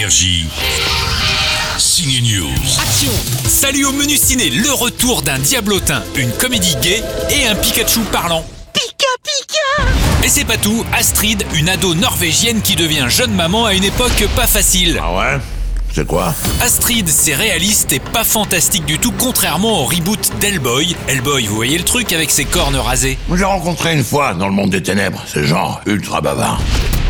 Énergie. Signe News. Action Salut au menu ciné, le retour d'un diablotin, une comédie gay et un Pikachu parlant. Pika pika Et c'est pas tout, Astrid, une ado norvégienne qui devient jeune maman à une époque pas facile. Ah ouais? C'est quoi? Astrid, c'est réaliste et pas fantastique du tout, contrairement au reboot d'Hellboy. Hellboy, vous voyez le truc avec ses cornes rasées? J'ai rencontré une fois dans le monde des ténèbres. C'est genre ultra bavard.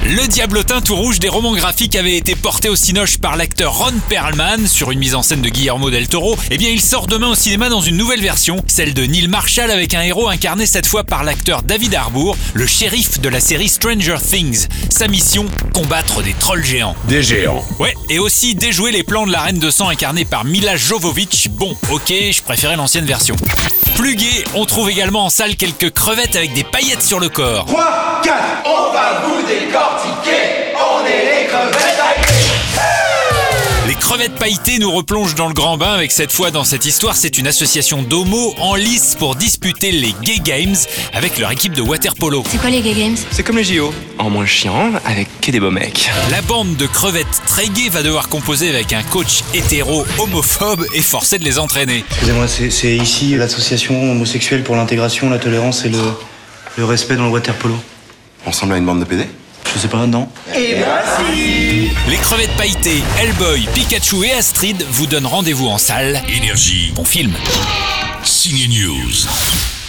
Le diablotin tout rouge des romans graphiques avait été porté au cinoche par l'acteur Ron Perlman sur une mise en scène de Guillermo del Toro. Eh bien, il sort demain au cinéma dans une nouvelle version, celle de Neil Marshall avec un héros incarné cette fois par l'acteur David Harbour, le shérif de la série Stranger Things. Sa mission, combattre des trolls géants. Des géants. Ouais, et aussi déjouer les plans de la reine de sang incarnée par Mila Jovovich. Bon, ok, je préférais l'ancienne version. Plus gai, on trouve également en salle quelques crevettes avec des paillettes sur le corps. 3, 4, on va vous décortiquer, on est les crevettes Les crevettes pailletées nous replongent dans le grand bain avec cette fois dans cette histoire, c'est une association d'homos en lice pour disputer les Gay Games avec leur équipe de waterpolo. C'est quoi les gay games? C'est comme les JO, en moins chiant, avec que des beaux mecs. La bande de crevettes très gays va devoir composer avec un coach hétéro homophobe et forcer de les entraîner. Excusez-moi, c'est c'est ici l'association homosexuelle pour l'intégration, la tolérance et le, le respect dans le water polo. On ressemble à une bande de PD Je sais pas, non Les crevettes pailletées, Hellboy, Pikachu et Astrid vous donnent rendez-vous en salle. Énergie. Bon film. Signe News.